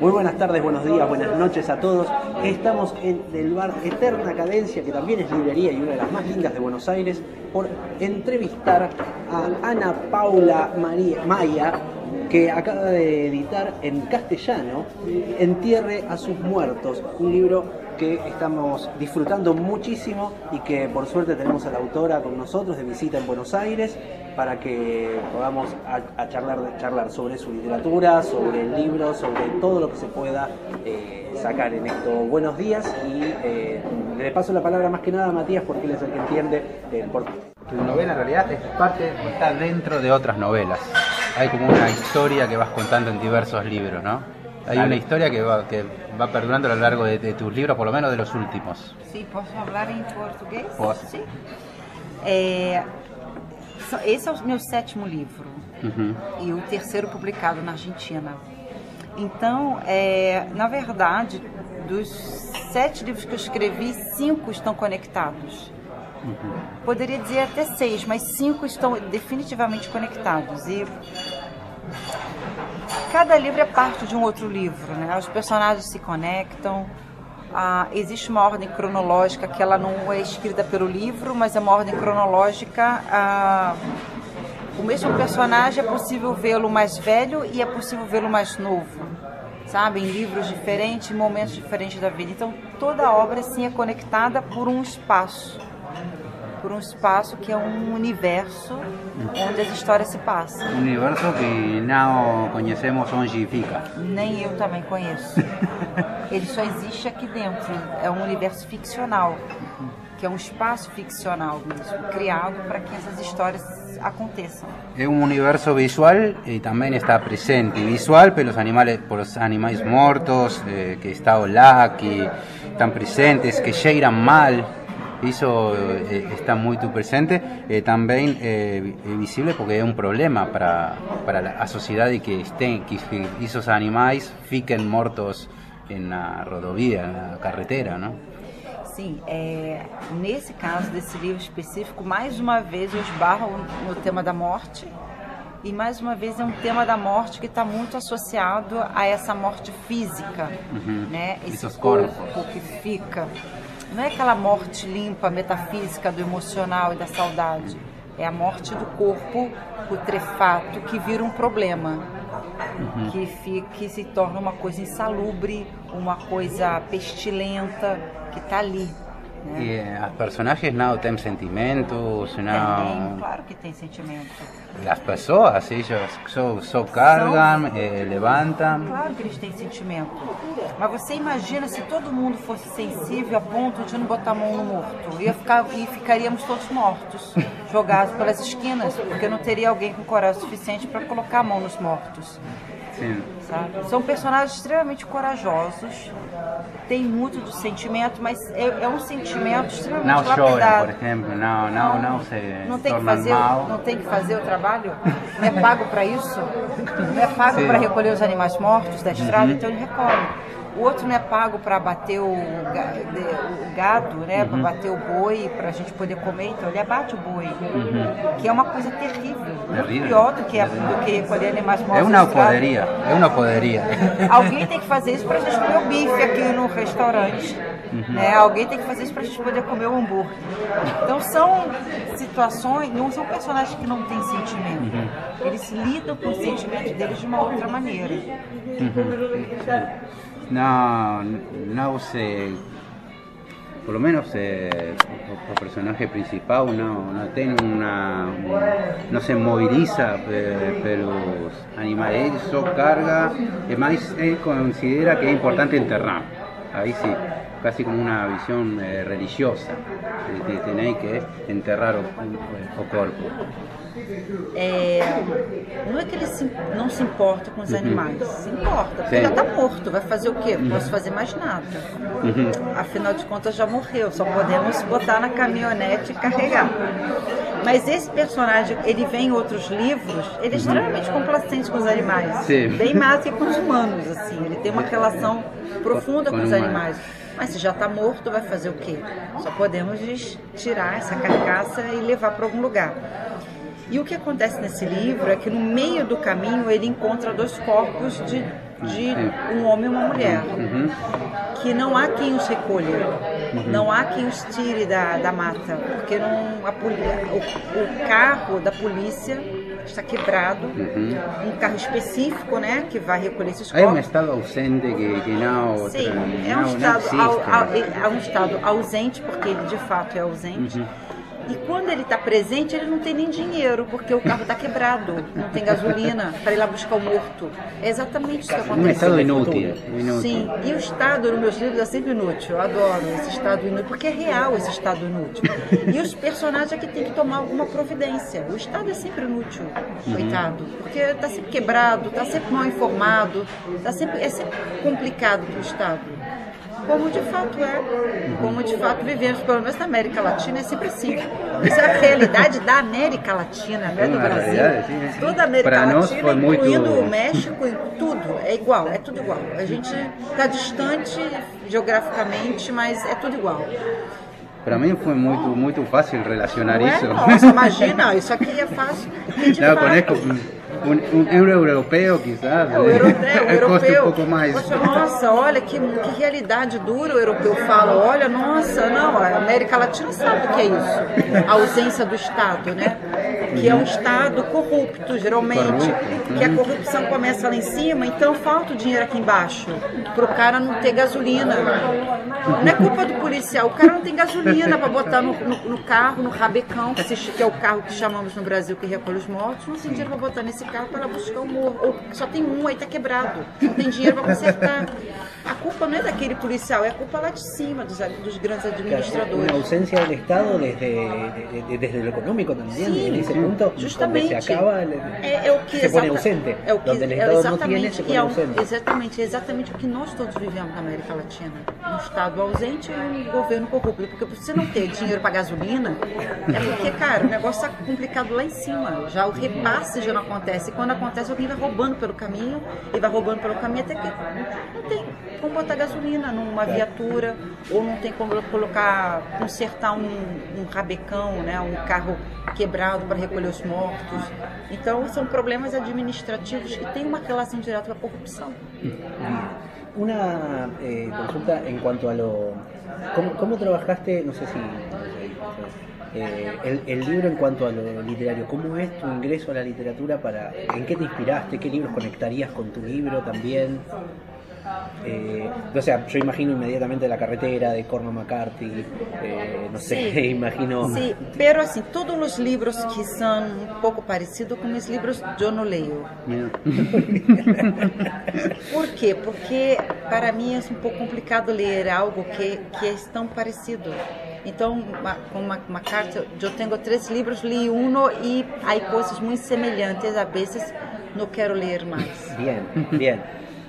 Muy buenas tardes, buenos días, buenas noches a todos. Estamos en el bar Eterna Cadencia, que también es librería y una de las más lindas de Buenos Aires, por entrevistar a Ana Paula María, Maya, que acaba de editar en castellano Entierre a sus muertos, un libro que estamos disfrutando muchísimo y que por suerte tenemos a la autora con nosotros de visita en Buenos Aires para que podamos a, charlar, charlar sobre su literatura, sobre el libro, sobre todo lo que se pueda eh, sacar en esto. Buenos días y eh, le paso la palabra más que nada a Matías porque él es el que entiende el por Tu novela en realidad es parte, está dentro de otras novelas. Hay como una historia que vas contando en diversos libros, ¿no? Hay Claro. una historia que va, que va perdurando a lo largo de, de tus libros, por lo menos de los últimos. Sim, posso falar em português? Posso. É, so- esse é o meu sétimo livro e o terceiro publicado na Argentina. Então, é, na verdade, dos sete livros que eu escrevi, cinco estão conectados. Poderia dizer até seis, mas cinco estão definitivamente conectados. E cada livro é parte de um outro livro, né? Os personagens se conectam. Ah, existe uma ordem cronológica que ela não é escrita pelo livro, mas é uma ordem cronológica. ah, o mesmo personagem é possível vê-lo mais velho e é possível vê-lo mais novo, sabe? Em livros diferentes, em momentos diferentes da vida. Então toda obra sim é conectada por um espaço, por um espaço que é um universo onde as histórias se passam. Un universo que no conocemos onde fica. Nem eu também conheço. Ele só existe aqui dentro. É um universo ficcional, que é um espaço ficcional mesmo, criado para que essas histórias aconteçam. Es un universo visual y también está presente. Visual por los animales, por los animales muertos, eh, que está Olá, que están presentes, que cheiran mal. Eso eh, está muy tu presente. Eh, también eh, vi- visible porque es un problema para, para a sociedade que estén, que, esos animales fiquen mortos rodovía, en la carretera, ¿no? Sim, é, nesse caso desse livro específico, mais uma vez eu esbarro no tema da morte. E mais uma vez é um tema da morte que está muito associado a essa morte física, né? Esse Esses corpo corpos. que fica. Não é aquela morte limpa, metafísica do emocional e da saudade. É a morte do corpo putrefato que vira um problema. Que, fica, que se torna uma coisa insalubre, uma coisa pestilenta que está ali. Né? Y eh, los personajes no tienen sentimientos, Tem, claro que tem sentimento. Las pessoas, ellos só, só cargan, eh, levantan. Claro que eles têm sentimento. Mas você imagina se todo mundo fosse sensível a ponto de não botar a mão no morto. Ia ficar, e ficaríamos todos mortos, jogados pelas esquinas, porque não teria alguém com coragem suficiente para colocar a mão nos mortos. Sabe? São personagens extremamente corajosos, tem muito de sentimento, mas é, é um sentimento extremamente lloran, lapidado. por ejemplo, no, no, no se Não tem que fazer, mal. não tem que fazer o trabalho? Não é pago para isso? Não é pago. Uhum. para recolher os animais mortos da estrada, então ele recolhe. O outro não é pago para bater o, o gado, né? Uhum. Para bater o boi, para a gente poder comer, então ele abate o boi. Que é uma coisa terrível. Uhum. Terrível. pior do que, do que recolher animais mortos Es da una estrada. podería, es una podería. Alguém tem que fazer isso para a gente comer o bife aqui no restaurante. Uhum. Né? Alguém tem que fazer isso para a gente poder comer o hambúrguer. Então são situações, não são personagens que não têm sentimento. Uhum. Eles lidam com os sentimentos deles de uma outra maneira. No, no se. Por lo menos eh, personaje principal no, no tiene una. no se moviliza pe- pelos animales, eso carga, además él considera que es importante enterrar. Ahí sí. Casi como una visión eh, religiosa, de que tenéis que enterrar o, o, o corpo. É, não é que ele se- não se importa com os animais, se importa, porque está morto, vai fazer o quê? Não posso fazer mais nada. Afinal de contas já morreu, só podemos botar na caminhonete e carregar. Mas esse personagem, ele vem em outros livros, ele é extremamente complacente com os animais. Sim. Bem mais que com os humanos, assim. Ele tem uma relação profunda Com com os animais. Mas se já está morto, vai fazer o quê? Só podemos tirar essa carcaça e levar para algum lugar. E o que acontece nesse livro é que no meio do caminho ele encontra dois corpos de, de um homem e uma mulher. Que não há quem os recolha, não há quem os tire da, da mata, porque não, a o, o carro da polícia está quebrado, um carro específico né, que vai recolher esses Hay un corpos. estado ausente que, que no, Sim, é um, no estado, au- au- é um estado ausente, porque ele de fato é ausente. E quando ele está presente, ele não tem nem dinheiro, porque o carro está quebrado, não tem gasolina para ir lá buscar o morto. É exatamente isso que un acontece. estado inútil. inútil. Sim, e o estado nos meus livros é sempre inútil. Eu adoro esse estado inútil, porque é real esse estado inútil. E os personagens é que tem que tomar alguma providência. O estado é sempre inútil, coitado, porque está sempre quebrado, está sempre mal informado, tá sempre, é sempre complicado para o estado. Como de fato é, como de fato vivemos, pelo menos na América Latina, é sempre assim. Isso é a realidade da América Latina, não é do Brasil. Toda a América Latina, foi muito- incluindo o México, e tudo, é igual, é tudo igual. A gente está distante geograficamente, mas é tudo igual. Para mí fue muy, muy fácil relacionar Não é? eso. Nossa, imagina, isso aqui é fácil. porque de No, fato- conozco un, un euro europeo quizás. É, o europeu, o Cuesta europeu. un poco más. Poxa, nossa, olha que, que realidade dura o europeu fala. Olha, nossa, não, a América Latina sabe o que é isso. A ausência do Estado, né? Que é um Estado corrupto, geralmente. Corrupto, Que a corrupção começa lá em cima, então falta o dinheiro aqui embaixo. Para o cara não ter gasolina. Não é culpa do policial, o cara não tem gasolina para botar no, no- no carro, no rabecão, que, é o carro que chamamos no Brasil que recolhe os mortos, não tem dinheiro para botar nesse carro para buscar o morro. Ou só tem um, aí tá quebrado. Não tem dinheiro para consertar. A culpa não é daquele policial, é a culpa lá de cima, dos, dos grandes administradores. ausencia del Estado desde, de- de- desde lo económico también, Sí, en Justamente. donde se acaba, el- é, é o que se pone ausente. É o que, donde el é Estado exatamente, tiene, se que pone é exatamente, é exatamente o que nós todos vivemos na América Latina. Um Estado ausente e um governo corrupto. Porque se você não ter dinheiro para gasolina, é porque, cara, o negócio está complicado lá em cima. Já o repasse já não acontece. E quando acontece, alguém vai roubando pelo caminho e vai roubando pelo caminho até que não tem como botar gasolina numa viatura ou não tem como colocar, consertar um, um rabecão, né, um carro quebrado para recolher os mortos. Então, são problemas administrativos que têm uma relação direta com a corrupção. Una eh, consulta en cuanto a lo... ¿Cómo, trabajaste, no sé si... eh, el, el libro en cuanto a lo literario, ¿cómo es tu ingreso a la literatura? para ¿En qué te inspiraste? ¿Qué libros conectarías con tu libro también? Eh, o sea, yo imagino inmediatamente La carretera de Cormac McCarthy, eh, no sé, Sí. imagino... Sim, pero assim, todos os livros que são um pouco parecidos com os livros eu não leio. Por quê? Porque para mim é um pouco complicado ler algo que, que é tão parecido. Então, com carta, eu tenho três livros, li um e há coisas muito semelhantes, a vezes não quero ler mais. Bien, bien.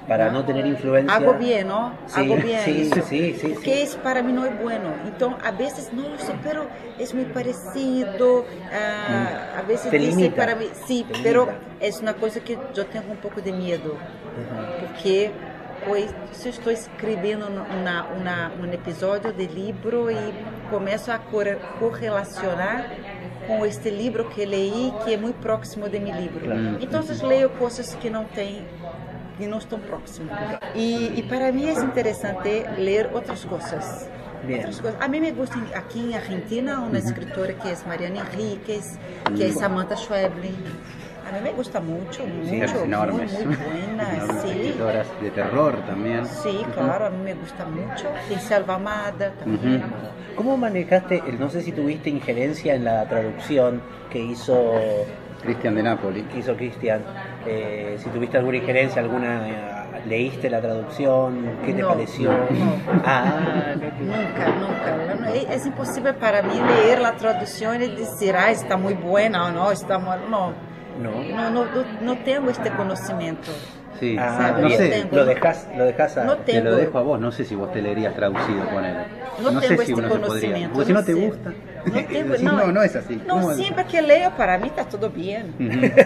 Para no tener influencia... Hago bem, não? Sí, Hago bem sí, isso. sí, sí, Porque sí. isso para mim não é bueno. Então, a vezes, nossa, pero é muito parecido. ah, a vezes limita. para mim, sim, Te pero limita. é uma coisa que eu tenho um pouco de medo. Porque pois, se eu estou escrevendo na, na, um episódio de livro e começo a corre- correlacionar com este livro que leí, que é muito próximo de meu livro. Então, eu leio coisas que não têm que não estão próximas. E, e para mim é interessante ler outras coisas. Bien. A mim me gusta aqui em Argentina uma escritora que é Mariana Enríquez, que é Samantha Schweblin. A mim me gusta muito, muito, Sí, es muy, muy buena, Enormes sí. escritoras de terror también. Sí, claro, a mí me gusta mucho. Tem Selva Amada también. ¿Cómo manejaste, el- no sé si tuviste injerencia en la traducción que hizo, Cristian de Napoli. que hizo Cristian, eh, si tuviste alguna injerencia, alguna eh, ¿Leíste la traducción? ¿Qué te No, pareció? no. Ah, Nunca, nunca. É, é impossível para mim ler a tradução e dizer, ah, está muito boa ou não, está mal. Não, no. não, não, não tenho este conhecimento. Sí, Ah, Sabe, no bien. sé, tengo. Lo dejas, lo dejas a... No te tengo. lo dejo a vos, no sé si vos te leerías traducido con él. No sé tengo si este uno se podría. conocimiento, Porque si no no te sé. gusta. Não tenho, decís, não, no, no es así. Não, ¿Cómo? sim, porque leio, para mim está tudo bem.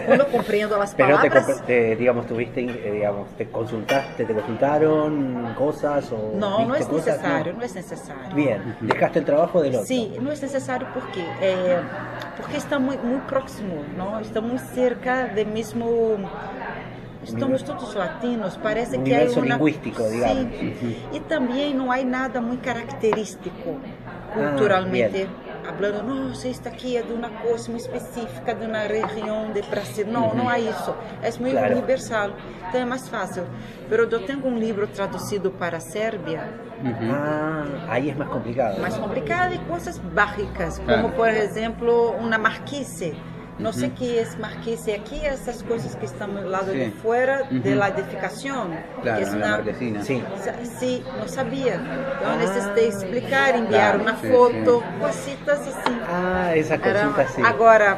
Quando eu compreendo as Pero te, palavras, comp- te, digamos, tuviste, eh, digamos, te consultaste, te consultaron cosas o não, não é viste cosas? necessário, No. não é necessário. Bien, dejaste el trabajo del otro. Sim, não é necessário porque é, porque está muito, muito próximo, não? Estamos cerca do mesmo Estamos todos latinos, parece que Universo há uma... lingüístico, digamos. Sim. E também não há nada muito característico culturalmente. Hablando, nossa, isto aqui é de uma coisa muito específica, de uma região de Brasil. Não, não há isso. É muito Claro. universal. Então é mais fácil. Mas eu tenho um livro traduzido para a Sérvia, Ah, ahí es más complicado. mais complicado e coisas básicas, como por exemplo uma marquise. Não sei o que é marquise aqui, essas coisas que estão do lado de Sim. fora Uhum. de la edificação. Claro, que es en la una- marquesina. Sí. Sa- Sí, não sabia. Então Ah. necessitei explicar, enviar Claro, uma sim, foto, cositas assim. Ah, esa Era- cosita sí. Agora,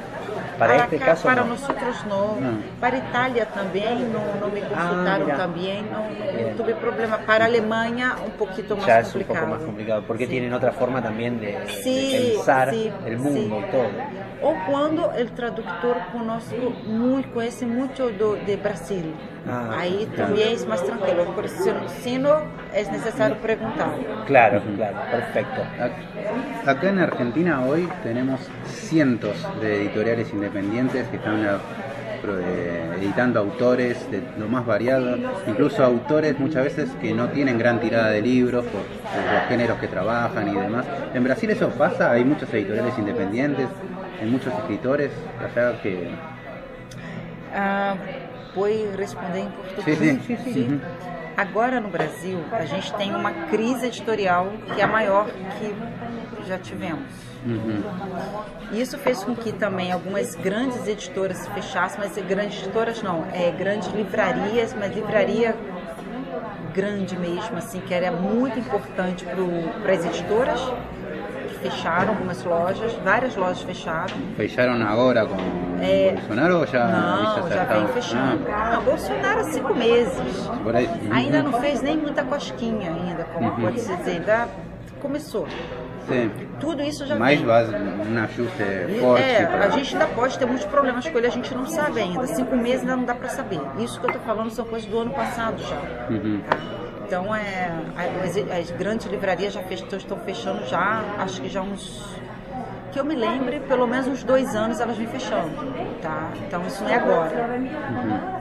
Para para, este cá, caso, para não. nós outros não. Não. Para a Itália também, não, não me consultaram mira. também, não, não Bien. tive problema. Para a Alemanha, um pouquinho mais ya es un complicado. poco más complicado, porque Sí. tienen otra forma también de, de Sí, pensar sí, el mundo sí. y todo. Ou quando o tradutor conosco muito, conhece muito do, de Brasil. Ah, Aí claro. também é mais tranquilo. Por isso, se não, é necessário perguntar. Claro, claro, perfecto. Ac- Acá en Argentina hoy tenemos cientos de editoriales independientes que están pro- eh, editando autores de lo más variado, incluso autores muchas veces que no tienen gran tirada de libros por, por los géneros que trabajan y demás. En Brasil eso pasa, hay muchos editoriales independientes, hay muchos escritores allá que... Ah, vou responder em português. Sim, sim, sim, sim. Uhum. Agora no Brasil, a gente tem uma crise editorial que é a maior que já tivemos. Ujú. Isso fez com que também algumas grandes editoras fechassem, mas grandes editoras não, é grandes livrarias, mas livraria grande mesmo, assim, que era muito importante para as editoras, fecharam algumas lojas, várias lojas fecharam. ¿Fecharon ahora con É, Bolsonaro o ya, não, já vem fechando. Não, Bolsonaro há cinco meses. Ah, ahí. Ainda não fez nem muita cosquinha ainda, como Uhum. pode se dizer, ainda começou. Sí. Tudo isso já Mais vem. va um ajuste forte. É, para- a gente ainda pode ter muitos problemas com ele, a gente não sabe ainda. Cinco meses ainda não dá para saber. Isso que eu tô falando são coisas do ano passado já. Uhum. tá? Então, é, as, as grandes livrarias já fech- estão fechando já, acho que já uns. Que eu me lembre, pelo menos uns dois anos elas vêm fechando, tá? Então isso não é agora.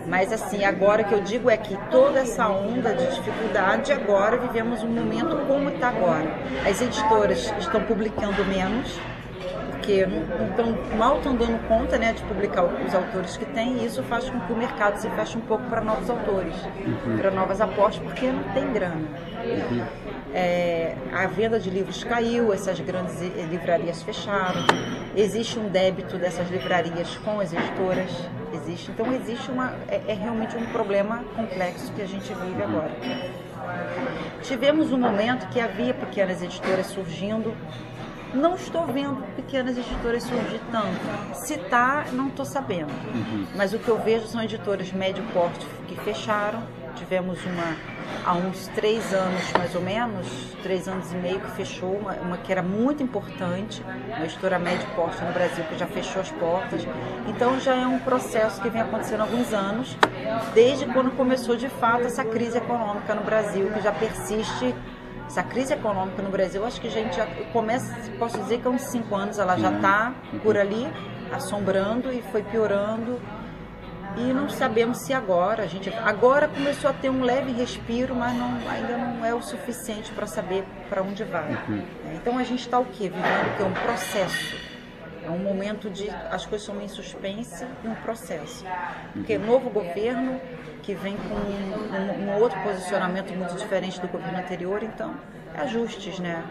Mas assim, agora que eu digo é que toda essa onda de dificuldade, agora vivemos um momento como está agora. As editoras estão publicando menos, porque não, não tão- mal estão dando conta né, de publicar os autores que têm, e isso faz com que o mercado se feche um pouco para novos autores, para novas apostas, porque não tem grana. É, a venda de livros caiu, essas grandes eh, livrarias fecharam, existe um débito dessas livrarias com as editoras, existe, então existe uma, é, é realmente um problema complexo que a gente vive agora. Tivemos um momento que havia pequenas editoras surgindo. Não estou vendo pequenas editoras surgir tanto. Se está, não estou sabendo. Mas o que eu vejo são editoras médio porte que fecharam. Tivemos uma há uns três anos, mais ou menos, três anos e meio que fechou, uma, uma que era muito importante, uma editora médio porte no Brasil que já fechou as portas. Então já é um processo que vem acontecendo há alguns anos, desde quando começou de fato essa crise econômica no Brasil, que já persiste essa crise econômica no Brasil, acho que a gente já começa, posso dizer que há uns cinco anos ela já está por ali, assombrando e foi piorando. E não sabemos se agora, a gente agora começou a ter um leve respiro, mas não, ainda não é o suficiente para saber para onde vai. Então a gente está o quê? Vivendo o quê? Um processo. É um momento de as coisas são em suspense e um processo. Porque novo governo que vem com um, um outro posicionamento muito diferente do governo anterior, então ajustes, né?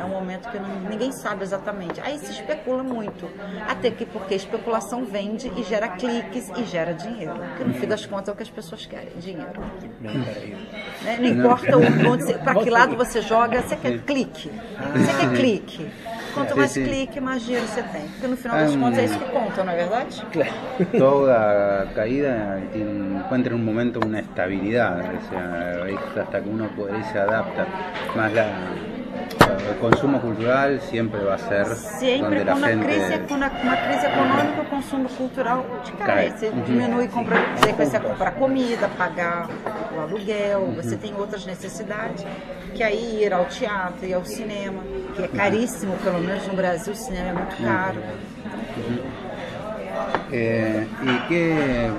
É um momento que não- ninguém sabe exatamente. Aí se especula muito. Até que porque especulação vende e gera cliques e gera dinheiro. Que no fim das contas é o que as pessoas querem, dinheiro. Né? Não importa onde pra que lado você joga, você quer clique. Você quer clique. Quanto Sim, mais sim. clique, mais dinheiro você tem. Porque no final das Ah, contas é isso que conta, não é verdade? Toda caída tiene- encuentra en un momento una estabilidad, o sea, es hasta que uno se adapta. Más la, el consumo cultural siempre va a ser Sempre donde la quando a gente... crise, quando a- uma crise econômica, o consumo cultural cai. Você Uhum. diminui, compra, você precisa comprar comida, pagar o aluguel, Uhum. você tem outras necessidades, que aí ir ao teatro, ir ao cinema, que é caríssimo, pelo menos no Brasil o cinema é muito caro. Eh, y que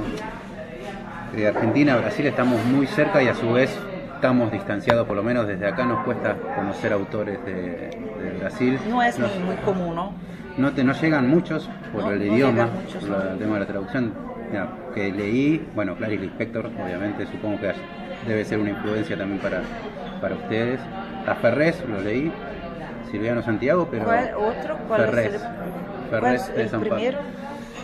de Argentina a Brasil estamos muy cerca y a su vez estamos distanciados, por lo menos desde acá nos cuesta conocer autores de, de Brasil. Não é Nos- muito comum, não? No, te, no llegan muchos por No, el no idioma, muchos, por no. el tema de la traducción. Mira, que leí, bueno, Clarice Lispector, obviamente, supongo que debe ser una influencia también para, para ustedes. A Ferrés lo leí, Silviano Santiago, pero outro? Qual é Ferrez. o Ferrez qual é de o San Pablo. primeiro?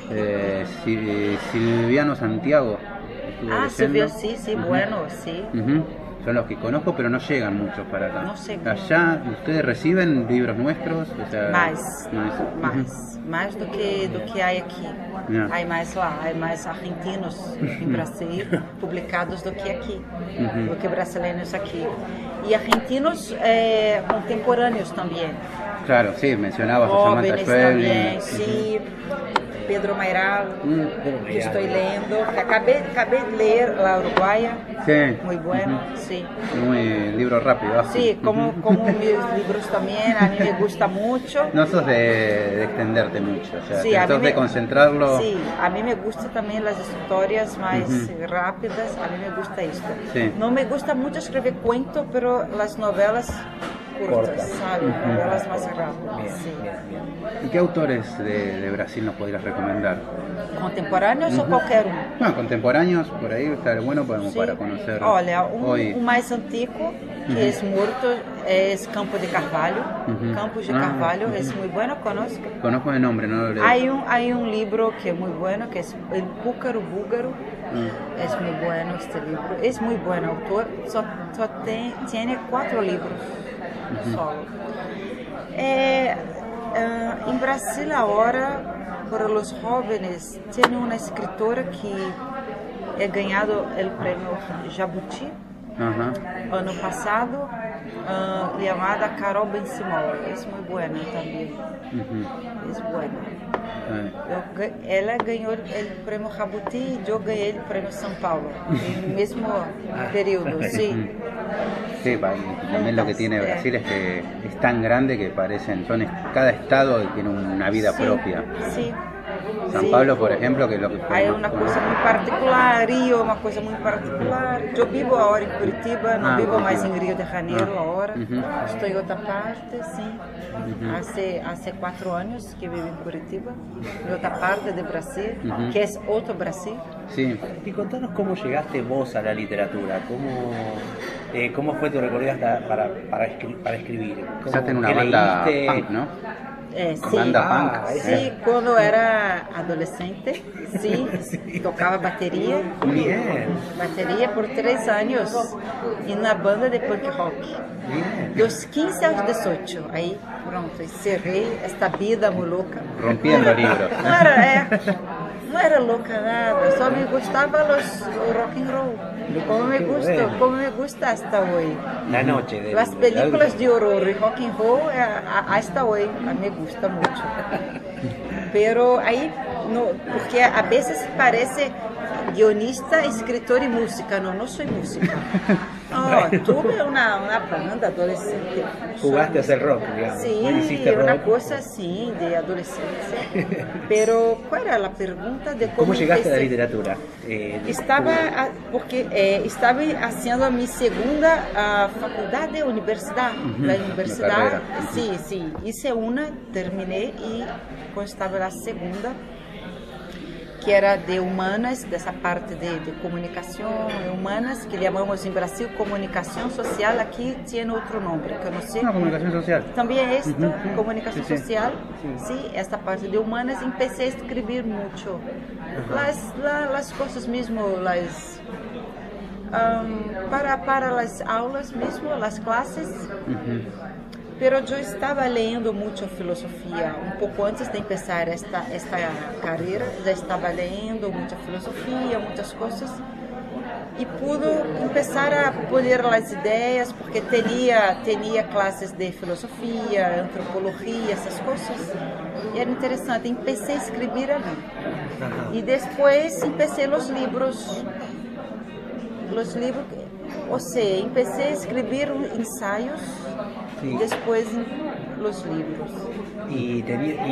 Eh, Si- Silviano Santiago. Ah. Silvio, sí, sí, bueno, sí. Ujú. Son los que conozco, pero no llegan muchos para acá. No sé. Allá, ¿ustedes reciben libros nuestros? O sea, más. Ujú. mais, mais do que do que há aqui. Yeah. Há mais lá, há mais argentinos em Brasil publicados do que Uhum. do que brasileiros aqui. E argentinos eh, contemporâneos também. Claro, sí, mencionabas a Samantha Schweblin. também, sim. Pedro Mairal, Mm, que estou lendo, acabei, acabei de ler La Uruguaya, Sí. muito bueno, sim. Muy libro rápido. Sí, como, como mis libros también, a mí me gusta mucho. No sos de, de extenderte mucho, o sea, Sí, sos de concentrarlo. Sí, a mí me gusta también las historias más Ujú. rápidas, a mí me gusta esto. Sí. No me gusta mucho escribir cuento, pero las novelas más Bien, sí. bien, bien. ¿Y qué autores de, de Brasil nos podrías recomendar? Contemporâneos ou qualquer um? Bueno, contemporáneos, por ahí estaría bueno para, Sí. para conocer Olha, um, hoy. o mais antigo, que é morto, é Campo de Carvalho. Campos de Ah, Carvalho, é muito bueno, conosco. Conozco de nombre, no lo leo. Hay un, hay un libro que es muy bueno, que es El Púcaro Búlgaro. Mm. Es muy bueno este libro. Es muy buen autor. Tem, tiene cuatro libros solo. Eh, ah, en Brasil ahora, para los jóvenes, tiene una escritora que ha ganado el premio Jabuti Ajá. ano passado, ah, llamada Carol Ben Simão. Es muy buena también. Ujú. Es buena. Eh, Eu ela ganhou o prêmio Jabuti e eu ganhei o prêmio São Paulo no mesmo período, sim. Sí, también lo que tiene. Brasil es que es tan grande que parecen, son cada estado tiene una vida propia. San sim. Pablo, por ejemplo, que es lo que fue Aí é más uma conocido. coisa muito particular, Rio é uma coisa muito particular. Eu vivo agora em Curitiba, não Ah, vivo mais em Curitiba. Rio de Janeiro Ah, agora. uhum. Estou em outra parte, sim. Uhum. Há Há quatro anos que vivo em Curitiba, em outra parte do Brasil, Uhum. que é outro Brasil. Sí, Y contanos cómo llegaste vos a la literatura, cómo, eh, cómo fue tu recorrido hasta para, para, escri- para escribir. ¿Cómo- empezaste en una qué banda leíste? punk, ¿no? É, sim. Banda Ah, punk. Sim, quando eu era adolescente, sim, tocava bateria. Bien, Bateria por três anos e na banda de punk rock. bien. Dos 15 aos 18. Aí, pronto, encerrei esta vida maluca. Rompiendo libros. Não era, é, não era louca nada, só me gostava los, o rock and roll. Como me gusta, como me gusta hasta hoy. La noche. del- Las películas de horror y rock and roll eh, a- hasta hoy a me gusta mucho. Pero aí, no, porque a veces parece guionista, escritor y música. No, no soy música. No, tuve una, una banda adolescente. Jugaste a hacer rock, digamos. Sí, Hiciste una rock. cosa así de adolescencia. Pero, ¿cuál era la pregunta de cómo, ¿Cómo llegaste a la empecé? literatura? Eh, Estava, a- porque eh, estava fazendo a minha segunda ah, faculdade, universidade, da universidade. carreira. Sim, sim. Isso é uma, terminei e quando estava na segunda, que era de humanas, dessa parte de, de comunicação humanas, que chamamos em Brasil comunicação social, aqui tem outro nome, que eu não sei. No, comunicación social. Também é isto, Uhum, comunicação Sim, social. Sim. Sim, esta parte de humanas, comecei a escrever muito. Las, la- las coisas mesmo, las, um, para, para as aulas mesmo, as classes. Pero eu estava lendo muito filosofia. Um pouco antes de começar esta, esta carreira, já estava lendo muita filosofia, muitas coisas. E pude começar a polir as ideias, porque tinha, tinha classes de filosofia, antropologia, essas coisas. E era interessante. Empecé a escrever ali. E depois comecei os livros. Os livros, ou seja, comecei a escrever ensaios, Sí. depois os livros. Y,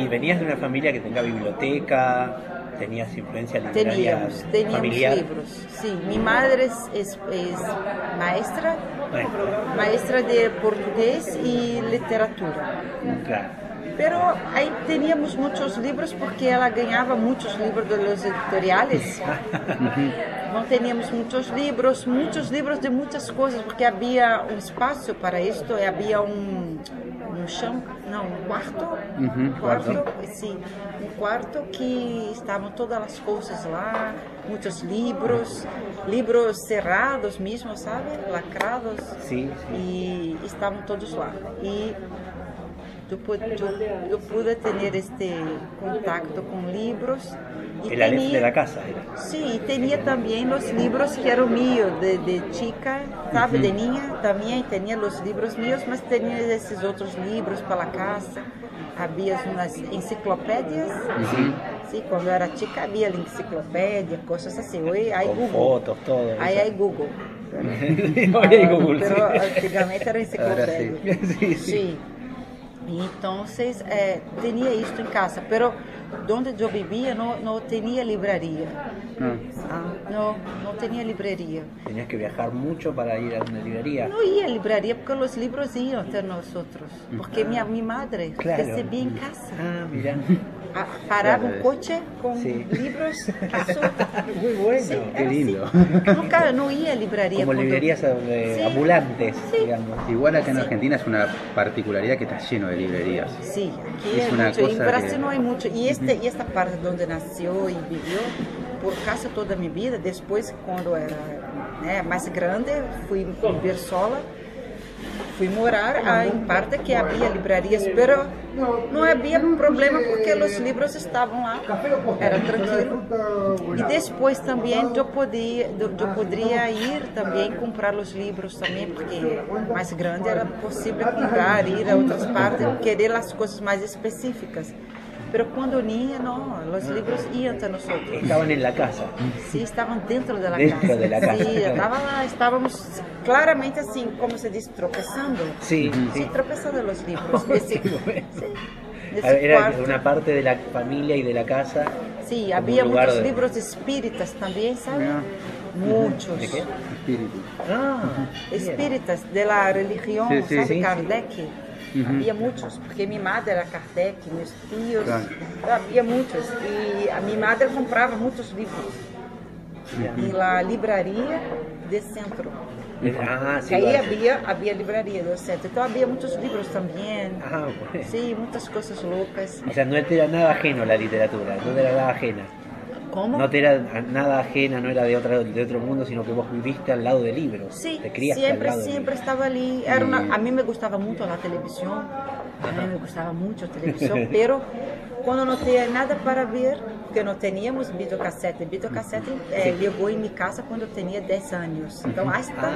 y venías de una familia que tenga biblioteca, tenías influencia literaria Teníamos, teníamos familiar. livros. Sim, minha madre é, é, é maestra, Bueno, maestra de português e literatura. claro. Pero aí teníamos muitos livros porque ela ganhava muitos livros dos editoriais. Não teníamos muitos livros, muitos livros de muitas coisas, porque havia um espaço para isto, e havia um, um chão, não, um quarto, Uhum, quarto, quarto. sim, um quarto que estavam todas as coisas lá, muitos livros, livros cerrados mesmo, sabe, lacrados, Sí, sí. e estavam todos lá. E eu pude, eu, eu pude ter este contato com livros. E El Aleph de la casa era. Sim, e tinha também os livros que eram meus, de, de chica, sabe, de niña, também tinha os livros meus, mas tinha esses outros livros pela casa. Havia umas enciclopédias, sim, quando eu era chica havia enciclopédia, coisas assim. Hoje, aí Con Google. fotos, todo. Aí eso. aí Google. Hoy hay Google, Pero sí. antigamente era enciclopédia. Sí, sí. Sim. Então, é, tinha isto em casa, pero onde eu vivia não, não tinha livraria. Ah. Ah, não, não tinha livraria. Tenías que viajar mucho para ir a una librería. Não ia à livraria porque os livros iam até nós outros. Porque minha, minha madre Claro. recebia em casa. Ah, mira. Ah, parava Claro. um coche com Sim. livros à solta. Muy bueno. Sim, Qué era lindo. assim. Nunca, não ia à livraria. Como quando- librerías eh, Sí. ambulantes, Sí. digamos. Igual acá en Argentina es una particularidad que está lleno de librerías. Sim, aqui Es é una muito. Em cosa Brasil que- não é muito. E, este, e esta parte onde nasceu e viveu, por causa toda a minha vida, depois, quando era né, mais grande, fui viver sola. Fui morar em parte que havia livrarias, pero não havia problema porque os livros estavam lá, era tranquilo. E depois também eu podia, eu poderia ir também comprar os livros também, porque mais grande era possível comprar, ir a outras partes, querer as coisas mais específicas. Pero quando niña, não, os livros iam até nós outros. Estaban en la casa. Sim, estavam dentro da Dentro casa. de la casa. Sim, estava lá, estávamos claramente assim, como se diz, tropeçando. Sí, Sim, sí. tropeçando los livros. Nesse, Qué bueno. sim, nesse Era quarto. una parte de la familia y de la casa. Sim, como havia um lugar muitos de- livros espíritas também, sabe? Ah. Muitos. ¿De qué? Espíritu. Ah, bien. Espíritas, de la religião, Sim, sim. sabe? Sim, sim. Kardec. Uhum. Havia muitos, porque minha madre era Kardec, meus tios. Claro. Havia muitos. E a minha madre comprava muitos livros. Em la livraria de centro. Ah. Que aí havia, havia livraria do centro. Então havia muitos livros também. Ah, bueno. Sim, muitas coisas loucas. O sea, no te era nada ajeno la literatura, te era nada ajena. Como? No te era nada ajena, no era de, otra, de otro mundo, sino que vos viviste al lado de libros. Sim, te criaste sempre, al lado de sempre libros. estava ali. Era uma, a mim me gostava muito a televisão. A mim me gostava muito a televisão, pero quando não tinha nada para ver, porque não tínhamos videocassete. Videocassete eh, chegou em minha casa quando eu tinha 10 anos. Então, hasta,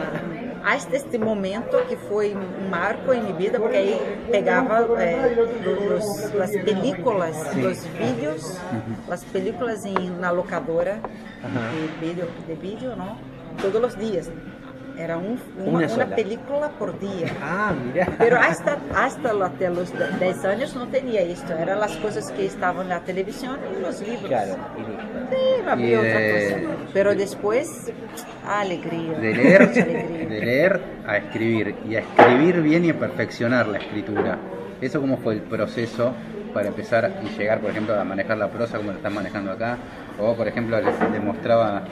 hasta este momento, que foi um marco em minha vida, porque aí pegava os, as películas, os vídeos, as películas em, na locadora de vídeo, de vídeo, não? Todos os dias. Era um, uma, Uma uma sola. película por dia. Ah, mirá. Pero hasta, hasta até os 10 anos não tinha isto. Eram as coisas que estavam na televisão e nos livros. Claro, y listo. Sí, não havia E outra de- coisa. Pero depois, a alegria. De leer, Mucha alegría. de leer a escribir y a escribir bien y a perfeccionar la escritura. ¿Eso cómo fue el proceso para empezar y llegar, por ejemplo, a manejar la prosa como lo están manejando acá. O, por ejemplo, les, les mostraba,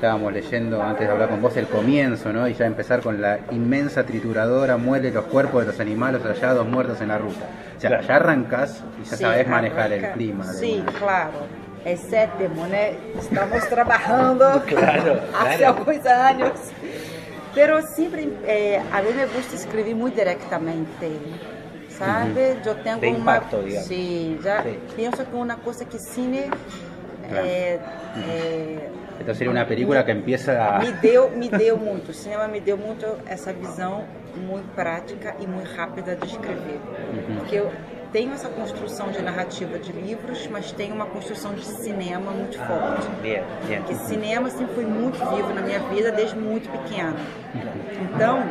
estábamos leyendo antes de hablar con vos el comienzo, ¿no? Y ya empezar con la inmensa trituradora, muele los cuerpos de los animales hallados muertos en la ruta. O sea, ya arrancas y ya Sim, sabes manejar arranca- el clima. una- claro. É sétimo, né? Estamos trabalhando Claro, há claro. alguns anos. Pero sempre, eh, a mim me gusta escrever muito diretamente, sabe? Eu tenho De uma, impacto, digamos. sim, já Sí. penso que uma coisa que cine Claro. eh, eh, Entonces sería una película que empieza a... me deu, me deu muito. O cinema me deu muito essa visão muito prática e muito rápida de escrever. Porque eu tenho essa construção de narrativa de livros, mas tenho uma construção de cinema muito forte. Bien, bien. Porque cinema sempre foi muito vivo na minha vida desde muito pequena. Então,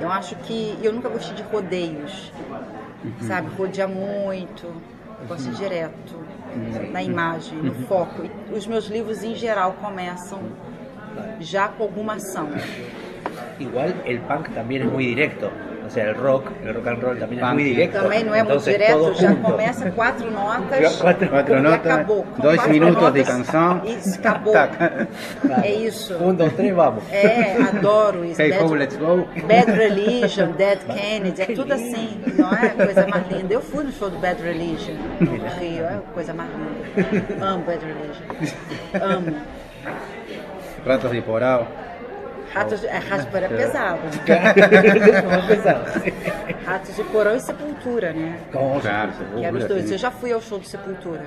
eu acho que eu nunca gostei de rodeios, sabe? Rodear muito. Gosto de direto na imagem, no foco. E os meus livros, em geral, começam já com alguma ação. Igual el punk también es muy directo. O sea, el rock, el rock and roll también es muy directo. Também não é muito Entonces, já junto. começa quatro notas. Quatro e notas, acabou. Com dois minutos de canção. Isso, acabou. É isso. Un, dos, tres, vamos. É, adoro isso. Hey Bad- ho, let's go. Bad Religion, Dead Kennedy, é tudo assim, não é? Coisa mais linda. Eu fui no show do Bad Religion no Rio, é a coisa mais linda. Amo Bad Religion. Amo. Ratos de porao. Ratos, é, Ratos de Porão é pesado. Vamos empezar. Ratos de Porão e Sepultura, né? ¿Cómo? Claro, Que eram os dois. Eu já fui ao show do Sepultura.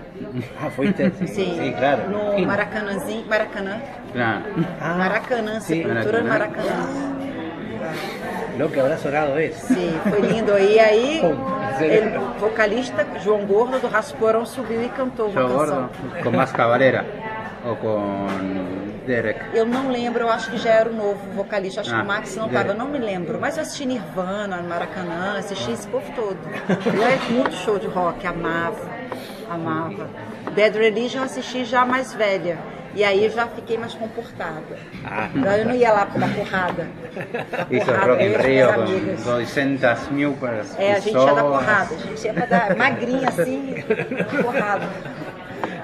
Ah, fuiste. Sí, Sim. sí, claro. No. Maracanãzinho. Maracanã. Claro. Ah, Maracanã, sí. Sepultura no Maracanã. Maracanã. Lo que habrá sonado es. Sim, foi lindo. E aí, ele, o vocalista João Gordo do Rasporão subiu e cantou uma canção. gordo. Con más cabalera. O con Derek. Eu não lembro, eu acho que já era o novo vocalista, acho Ah, que o Max não estava, não me lembro. Mas eu assisti Nirvana, Maracanã, assisti esse povo todo. Eu era muito show de rock, amava, amava. Bad Religion eu assisti já mais velha. E aí eu já fiquei mais comportada. Ah, Então eu não ia lá pra dar porrada. Dar Hizo porrada, Rock in Rio minhas con amigas. 200 mil personas. É, a gente ia dar porrada, a gente ia pra dar magrinha assim, porrada.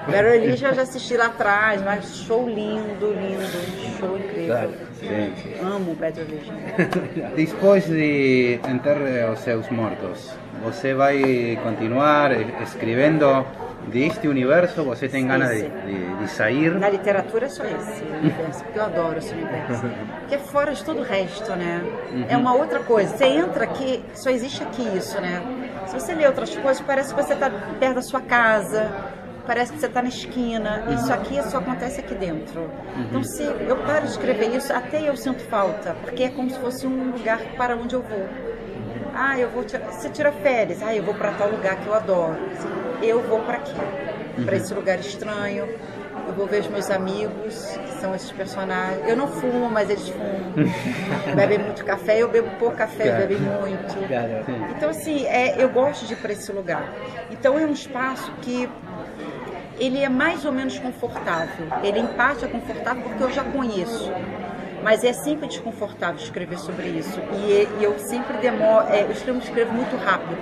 Religion eu já assisti lá atrás, mas show lindo, lindo, show incrível. Sí. Amo Bad Religion. Depois de enterrar os seus mortos, você vai continuar escrevendo deste universo? Você tem Sim, ganas de, sim. de, de sair? Na literatura é só esse universo, porque eu adoro esse universo. Porque é fora de todo o resto, né? É uma outra coisa. Você entra aqui, só existe aqui isso, né? Se você lê outras coisas, parece que você está perto da sua casa, parece que você está na esquina. Isso aqui só acontece aqui dentro. Então, se eu paro de escrever isso, até eu sinto falta, porque é como se fosse um lugar para onde eu vou. Ah, eu vou tirar, você tira férias. Ah, eu vou para tal lugar que eu adoro. Eu vou para aqui, para esse lugar estranho. Eu vou ver os meus amigos, que são esses personagens. Eu não fumo, mas eles fumam. bebem muito café, eu bebo pouco café, eles bebem muito. Então, assim, é, eu gosto de ir para esse lugar. Então, é um espaço que ele é mais ou menos confortável. Ele, em parte, é confortável porque eu já conheço. Mas é sempre desconfortável escrever sobre isso. E, e eu sempre demoro. É, eu escrevo, escrevo muito rápido,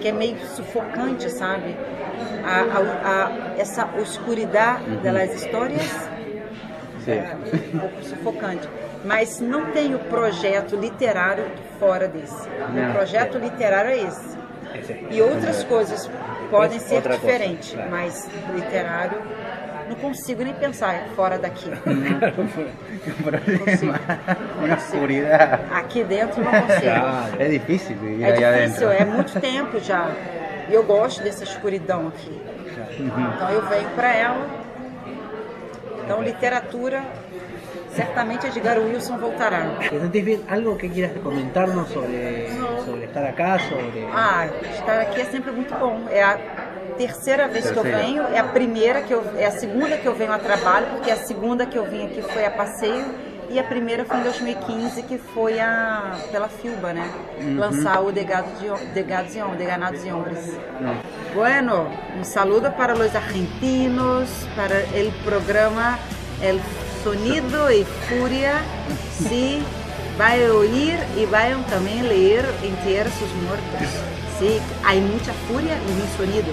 que é meio sufocante, sabe? A, a- a- essa oscuridade das histórias é um pouco sufocante. Mas não tenho projeto literário fora desse. Não. projeto literário é esse. Ese. E outras coisas podem É ser outra coisa, diferentes, claro. mas literário não consigo nem pensar fora daqui. Problema, oscuridad. Aqui dentro não consigo. Claro. Es difícil vivir É difícil, adentro. é muito tempo já. E eu gosto dessa escuridão aqui. Então eu venho para ela. Então literatura, certamente Edgar Wilson voltará. ¿Te sentís bien? ¿Algo que quieras comentarnos sobre, sobre estar acá? Sobre... Ah, estar aqui é sempre muito bom. É a terceira vez que eu Terceira. venho, é a primeira que eu, é a segunda que eu venho a trabalho, porque a segunda que eu vim aqui foi a passeio e a primeira foi em 2015 que foi a pela Filba, né? Lançar o Degado de Degados e Deganados e Hombres. Bueno, un saludo para los argentinos, para el programa El Sonido y Furia. Sí, vai oír y vayan también leer Entierra sus muertos. Sí, hay mucha furia en mi sonido.